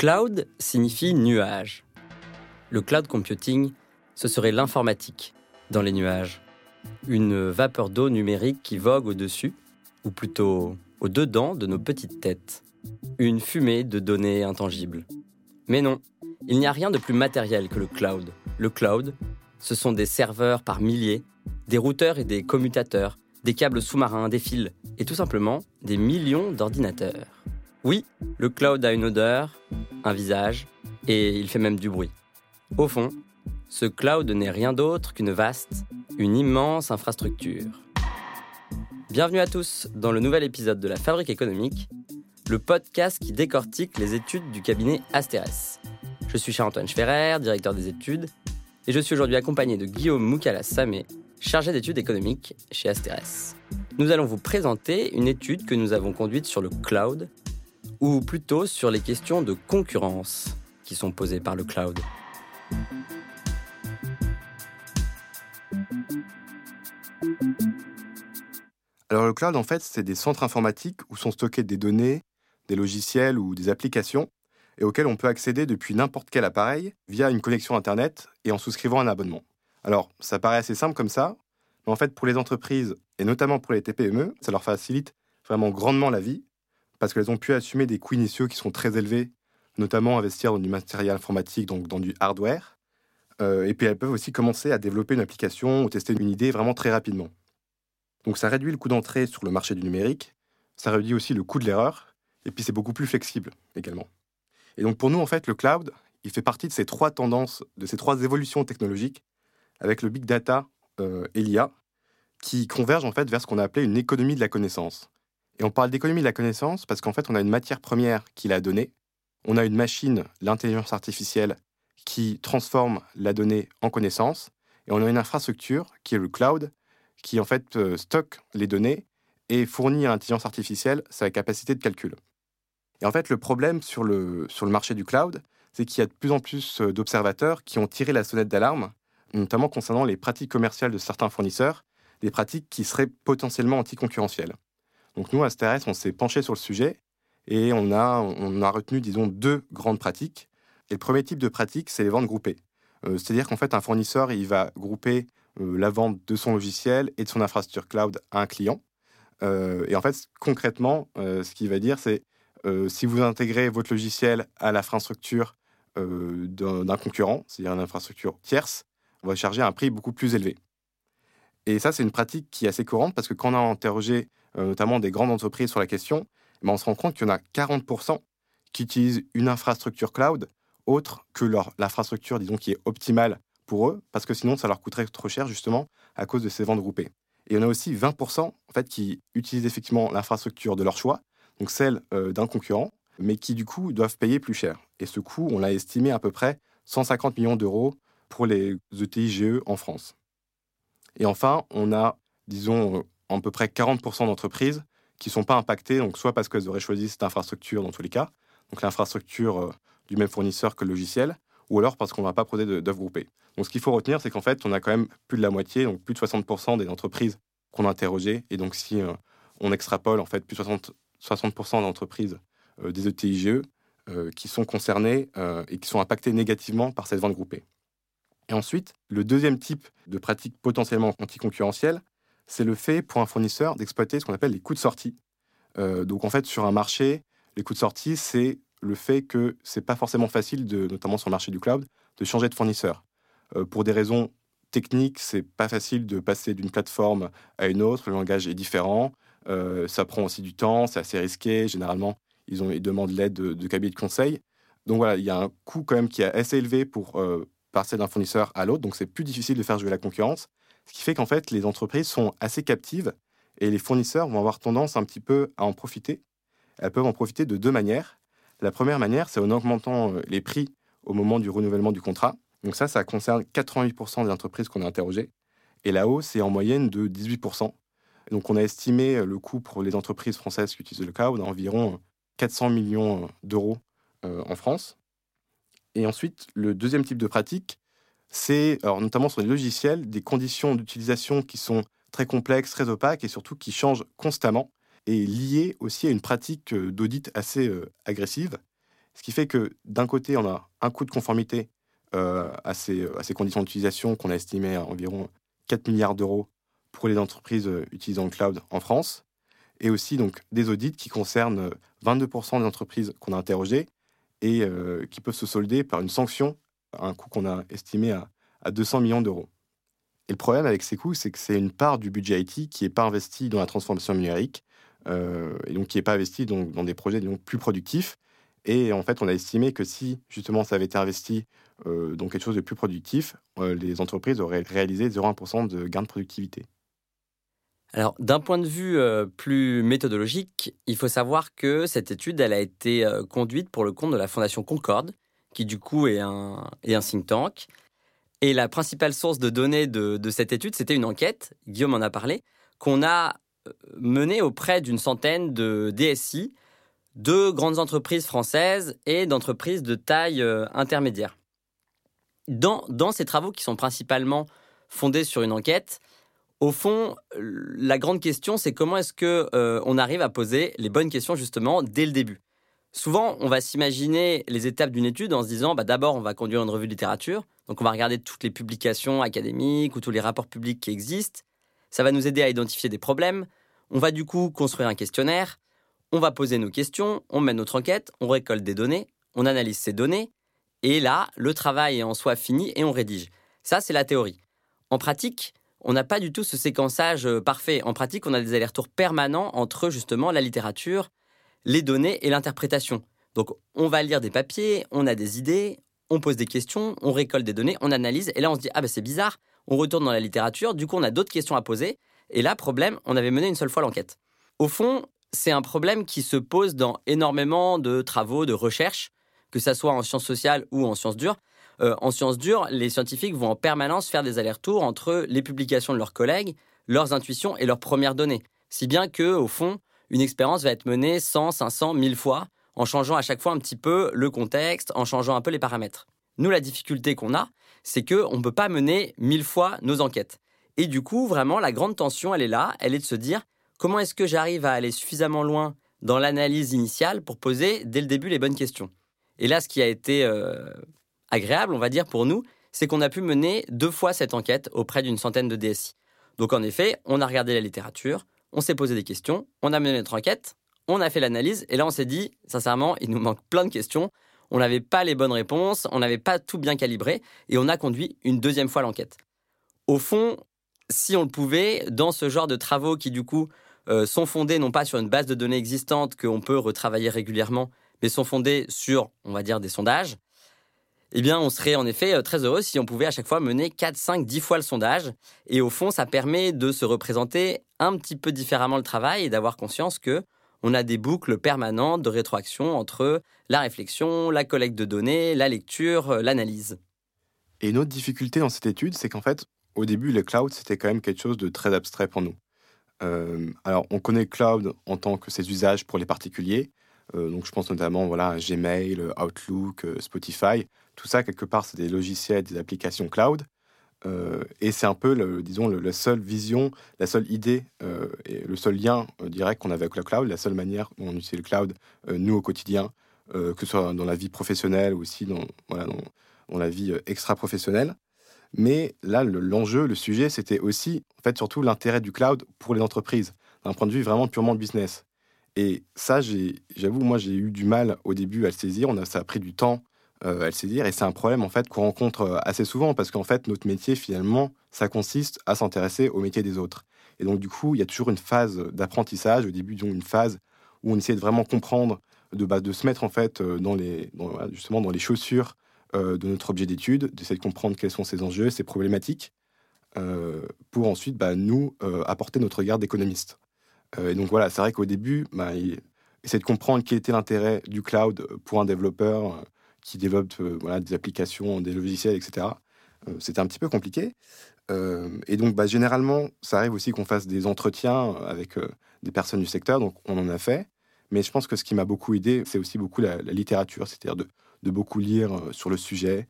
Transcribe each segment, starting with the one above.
Cloud signifie nuage. Le cloud computing, ce serait l'informatique dans les nuages. Une vapeur d'eau numérique qui vogue au-dessus, ou plutôt au-dedans de nos petites têtes. Une fumée de données intangibles. Mais non, il n'y a rien de plus matériel que le cloud. Le cloud, ce sont des serveurs par milliers, des routeurs et des commutateurs, des câbles sous-marins, des fils, et tout simplement des millions d'ordinateurs. Oui, le cloud a une odeur, un visage, et il fait même du bruit. Au fond, ce cloud n'est rien d'autre qu'une vaste, une immense infrastructure. Bienvenue à tous dans le nouvel épisode de la Fabrique économique, le podcast qui décortique les études du cabinet Asterès. Je suis Charles-Antoine Schferrer, directeur des études, et je suis aujourd'hui accompagné de Guillaume Moukala-Samé, chargé d'études économiques chez Asterès. Nous allons vous présenter une étude que nous avons conduite sur le cloud, ou plutôt sur les questions de concurrence qui sont posées par le cloud. Alors le cloud, en fait, c'est des centres informatiques où sont stockées des données, des logiciels ou des applications, et auxquels on peut accéder depuis n'importe quel appareil via une connexion Internet et en souscrivant un abonnement. Alors, ça paraît assez simple comme ça, mais en fait, pour les entreprises, et notamment pour les TPME, ça leur facilite vraiment grandement la vie, parce qu'elles ont pu assumer des coûts initiaux qui sont très élevés, notamment investir dans du matériel informatique, donc dans du hardware, euh, et puis elles peuvent aussi commencer à développer une application ou tester une idée vraiment très rapidement. Donc ça réduit le coût d'entrée sur le marché du numérique, ça réduit aussi le coût de l'erreur, et puis c'est beaucoup plus flexible également. Et donc pour nous, en fait, le cloud, il fait partie de ces trois tendances, de ces trois évolutions technologiques, avec le big data euh, et l'IA, qui convergent en fait vers ce qu'on a appelé une économie de la connaissance. Et on parle d'économie de la connaissance parce qu'en fait, on a une matière première qui l'a donnée, on a une machine, l'intelligence artificielle, qui transforme la donnée en connaissance, et on a une infrastructure qui est le cloud, qui en fait euh, stocke les données et fournit à l'intelligence artificielle sa capacité de calcul. Et en fait, le problème sur le, sur le marché du cloud, c'est qu'il y a de plus en plus euh, d'observateurs qui ont tiré la sonnette d'alarme, notamment concernant les pratiques commerciales de certains fournisseurs, des pratiques qui seraient potentiellement anticoncurrentielles. Donc nous, à STRS, on s'est penché sur le sujet et on a, on a retenu, disons, deux grandes pratiques. Et le premier type de pratique, c'est les ventes groupées. Euh, c'est-à-dire qu'en fait, un fournisseur, il va grouper euh, la vente de son logiciel et de son infrastructure cloud à un client. et en fait, concrètement, ce qu'il va dire, c'est euh, si vous intégrez votre logiciel à l'infrastructure euh, d'un concurrent, c'est-à-dire une infrastructure tierce, on va charger un prix beaucoup plus élevé. Et ça, c'est une pratique qui est assez courante parce que quand on a interrogé euh, notamment des grandes entreprises sur la question, ben, on se rend compte qu'il y en a 40% qui utilisent une infrastructure cloud autre que l'infrastructure, disons, qui est optimale pour eux, parce que sinon, ça leur coûterait trop cher, justement, à cause de ces ventes groupées. Et on a aussi 20% en fait, qui utilisent effectivement l'infrastructure de leur choix, donc celle euh, d'un concurrent, mais qui du coup doivent payer plus cher. Et ce coût, on l'a estimé à peu près 150 millions d'euros pour les ETIGE en France. Et enfin, on a, disons, à peu près 40% d'entreprises qui ne sont pas impactées, donc soit parce qu'elles auraient choisi cette infrastructure dans tous les cas, donc l'infrastructure euh, du même fournisseur que le logiciel, ou alors parce qu'on ne va pas proposer d'offres groupées. Donc ce qu'il faut retenir, c'est qu'en fait, on a quand même plus de la moitié, donc plus de 60% des entreprises qu'on a interrogées. Et donc si euh, on extrapole, en fait, plus de 60 60% d'entreprises euh, des ETIGE euh, qui sont concernées euh, et qui sont impactées négativement par cette vente groupée. Et ensuite, le deuxième type de pratique potentiellement anticoncurrentielle, c'est le fait pour un fournisseur d'exploiter ce qu'on appelle les coûts de sortie. donc en fait, sur un marché, les coûts de sortie, c'est le fait que c'est pas forcément facile, de, notamment sur le marché du cloud, de changer de fournisseur. pour des raisons techniques, c'est pas facile de passer d'une plateforme à une autre, le langage est différent. Euh, ça prend aussi du temps, c'est assez risqué. Généralement, ils, ont, ils demandent l'aide de, de cabinets de conseil. Donc voilà, il y a un coût quand même qui est assez élevé pour euh, passer d'un fournisseur à l'autre. Donc c'est plus difficile de faire jouer la concurrence. Ce qui fait qu'en fait, les entreprises sont assez captives et les fournisseurs vont avoir tendance un petit peu à en profiter. Elles peuvent en profiter de deux manières. La première manière, c'est en augmentant euh, les prix au moment du renouvellement du contrat. Donc ça, ça concerne 88% des entreprises qu'on a interrogées. Et la hausse est en moyenne de 18%. Donc, on a estimé euh, le coût pour les entreprises françaises qui utilisent le cloud à environ 400 millions d'euros euh, en France. Et ensuite, le deuxième type de pratique, c'est, notamment sur les logiciels, des conditions d'utilisation qui sont très complexe, très opaque et surtout qui change constamment et lié aussi à une pratique d'audit assez agressive. Ce qui fait que d'un côté, on a un coût de conformité à, ces, à ces conditions d'utilisation qu'on a estimé à environ 4 milliards d'euros pour les entreprises utilisant le cloud en France, et aussi donc des audits qui concernent 22% des entreprises qu'on a interrogées et qui peuvent se solder par une sanction un coût qu'on a estimé à, à 200 millions d'euros. Et le problème avec ces coûts, c'est que c'est une part du budget IT qui n'est pas investie dans la transformation numérique, euh, et donc qui n'est pas investie dans, dans, des projets donc, plus productifs. Et en fait, on a estimé que si justement ça avait été investi euh, dans quelque chose de plus productif, euh, les entreprises auraient réalisé 0,1% de gain de productivité. Alors, d'un point de vue plus méthodologique, il faut savoir que cette étude, elle a été conduite pour le compte de la Fondation Concorde, qui du coup est un, think tank. Et la principale source de données de, cette étude, c'était une enquête, Guillaume en a parlé, qu'on a euh, menée auprès d'une centaine de DSI, de grandes entreprises françaises et d'entreprises de taille euh, intermédiaire. Dans ces travaux qui sont principalement fondés sur une enquête, au fond, la grande question, c'est comment est-ce que euh, on arrive à poser les bonnes questions justement dès le début. Souvent, on va s'imaginer les étapes d'une étude en se disant, bah, d'abord, on va conduire une revue de littérature. Donc, on va regarder toutes les publications académiques ou tous les rapports publics qui existent. Ça va nous aider à identifier des problèmes. On va du coup construire un questionnaire. On va poser nos questions, on mène notre enquête, on récolte des données, on analyse ces données. Et là, le travail est en soi fini et on rédige. Ça, c'est la théorie. En pratique, on n'a pas du tout ce séquençage euh, parfait. En pratique, on a des allers-retours permanents entre justement la littérature, les données et l'interprétation. Donc on va lire des papiers, on a des idées, on pose des questions, on récolte des données, on analyse, et là on se dit, ah ben c'est bizarre, on retourne dans la littérature, du coup on a d'autres questions à poser, et là, problème, on avait mené une seule fois l'enquête. Au fond, c'est un problème qui se pose dans énormément de travaux, de recherches, que ce soit en sciences sociales ou en sciences dures. Euh, en sciences dures, les scientifiques vont en permanence faire des allers-retours entre les publications de leurs collègues, leurs intuitions et leurs premières données. Si bien que, au fond, une expérience va être menée 100, 500, 1000 fois, en changeant à chaque fois un petit peu le contexte, en changeant un peu les paramètres. Nous, la difficulté qu'on a, c'est qu'on ne peut pas mener 1000 fois nos enquêtes. Et du coup, vraiment, la grande tension, elle est là, elle est de se dire comment est-ce que j'arrive à aller suffisamment loin dans l'analyse initiale pour poser dès le début les bonnes questions? Et là, ce qui a été euh, agréable, on va dire, pour nous, c'est qu'on a pu mener deux fois cette enquête auprès d'une centaine de DSI. Donc en effet, on a regardé la littérature, on s'est posé des questions, on a mené notre enquête, on a fait l'analyse, et là on s'est dit, sincèrement, il nous manque plein de questions, on n'avait pas les bonnes réponses, on n'avait pas tout bien calibré, et on a conduit une deuxième fois l'enquête. Au fond, si on le pouvait, dans ce genre de travaux qui du coup euh, sont fondés non pas sur une base de données existante qu'on peut retravailler régulièrement, mais sont fondés sur, on va dire, des sondages, eh bien, on serait en effet euh, très heureux si on pouvait à chaque fois mener 4, 5, 10 fois le sondage. Et au fond, ça permet de se représenter un petit peu différemment le travail et d'avoir conscience que on a des boucles permanentes de rétroaction entre la réflexion, la collecte de données, la lecture, euh, l'analyse. Et une autre difficulté dans cette étude, c'est qu'en fait, au début, le cloud, c'était quand même quelque chose de très abstrait pour nous. Euh, alors, on connaît le cloud en tant que ses usages pour les particuliers. donc, je pense notamment voilà, à Gmail, Outlook, Spotify. Tout ça, quelque part, c'est des logiciels, des applications cloud. Euh, et c'est un peu, le, disons, la seule vision, la seule idée euh, et le seul lien euh, direct qu'on avait avec le cloud, la seule manière dont on utilise le cloud, nous, au quotidien, que ce soit dans la vie professionnelle ou aussi dans, voilà, dans, la vie extra-professionnelle. Mais là, l'enjeu, le, sujet, c'était aussi, en fait, surtout l'intérêt du cloud pour les entreprises, d'un point de vue vraiment purement business. Et ça, j'avoue, moi, j'ai eu du mal au début à le saisir. On a, ça a pris du temps euh, elle sait dire. Et c'est un problème en fait qu'on rencontre euh, assez souvent parce qu'en fait notre métier finalement ça consiste à s'intéresser au métier des autres. Et donc du coup il y a toujours une phase d'apprentissage au début, disons une phase où on essaie de vraiment comprendre, de, bah, de se mettre en fait euh, dans les, justement dans les chaussures de notre objet d'étude, d'essayer de comprendre quels sont ses enjeux, ses problématiques, pour ensuite bah, nous apporter notre regard d'économiste. et donc voilà, c'est vrai qu'au début, bah, essayer de comprendre quel était l'intérêt du cloud pour un développeur qui développent euh, voilà, des applications, des logiciels, etc. Euh, c'était un petit peu compliqué. Euh, et donc, bah, généralement, ça arrive aussi qu'on fasse des entretiens avec des personnes du secteur, donc on en a fait. Mais je pense que ce qui m'a beaucoup aidé, c'est aussi beaucoup la, littérature, c'est-à-dire de, beaucoup lire sur le sujet.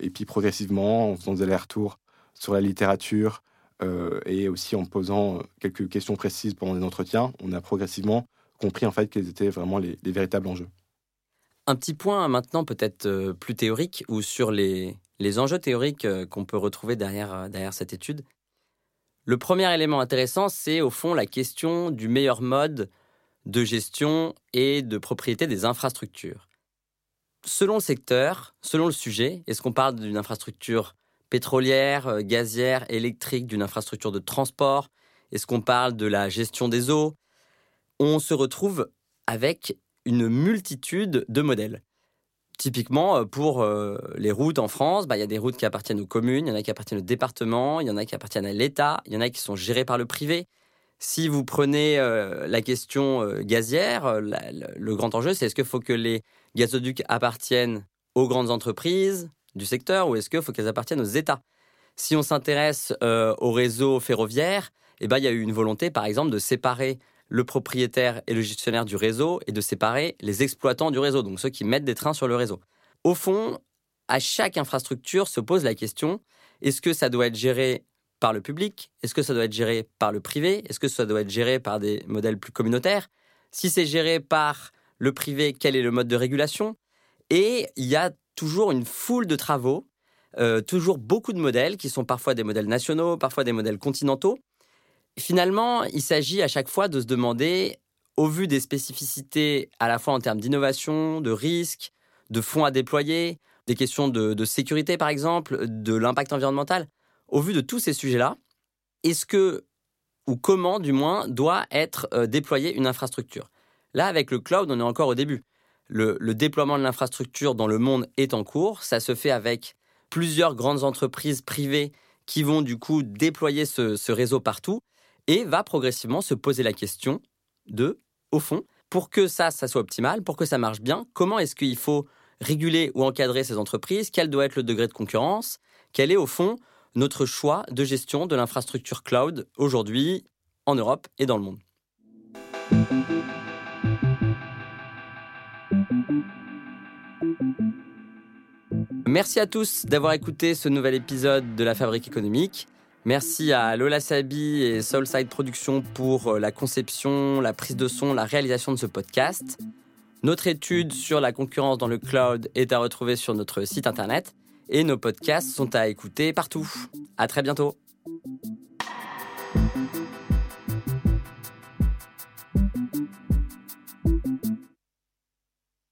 et puis progressivement, en faisant des allers-retours sur la littérature, euh, et aussi en posant quelques questions précises pendant les entretiens, on a progressivement compris en fait quels étaient vraiment les, véritables enjeux. Un petit point maintenant peut-être euh, plus théorique ou sur les, enjeux théoriques euh, qu'on peut retrouver derrière, derrière cette étude. Le premier élément intéressant, c'est au fond la question du meilleur mode de gestion et de propriété des infrastructures. Selon le secteur, selon le sujet, est-ce qu'on parle d'une infrastructure pétrolière, euh, gazière, électrique, d'une infrastructure de transport? Est-ce qu'on parle de la gestion des eaux? On se retrouve avec une multitude de modèles. Typiquement, euh, pour euh, les routes en France, bah, il y a des routes qui appartiennent aux communes, il y en a qui appartiennent au département, il y en a qui appartiennent à l'État, il y en a qui sont gérées par le privé. Si vous prenez la question gazière, le grand enjeu, c'est est-ce qu'il faut que les gazoducs appartiennent aux grandes entreprises, du secteur ou est-ce qu'il faut qu'elles appartiennent aux États? Si on s'intéresse euh, au réseau ferroviaire, eh ben, il y a eu une volonté, par exemple, de séparer le propriétaire et le gestionnaire du réseau et de séparer les exploitants du réseau, donc ceux qui mettent des trains sur le réseau. Au fond, à chaque infrastructure se pose la question est-ce que ça doit être géré par le public? Est-ce que ça doit être géré par le privé? Est-ce que ça doit être géré par des modèles plus communautaires? Si c'est géré par le privé, quel est le mode de régulation? Et il y a toujours une foule de travaux, euh, toujours beaucoup de modèles qui sont parfois des modèles nationaux, parfois des modèles continentaux. Finalement, il s'agit à chaque fois de se demander, au vu des spécificités à la fois en termes d'innovation, de risques, de fonds à déployer, des questions de, sécurité par exemple, de l'impact environnemental, au vu de tous ces sujets-là, est-ce que, ou comment du moins, doit être euh, déployée une infrastructure? Là, avec le cloud, on est encore au début. Le, déploiement de l'infrastructure dans le monde est en cours. Ça se fait avec plusieurs grandes entreprises privées qui vont du coup déployer ce, réseau partout et va progressivement se poser la question de, au fond, pour que ça, soit optimal, pour que ça marche bien, comment est-ce qu'il faut réguler ou encadrer ces entreprises Quel doit être le degré de concurrence Quel est au fond notre choix de gestion de l'infrastructure cloud aujourd'hui en Europe et dans le monde Merci à tous d'avoir écouté ce nouvel épisode de La Fabrique économique. Merci à Lola Sabi et Soulside Productions pour euh, la conception, la prise de son, la réalisation de ce podcast. Notre étude sur la concurrence dans le cloud est à retrouver sur notre site internet et nos podcasts sont à écouter partout. À très bientôt.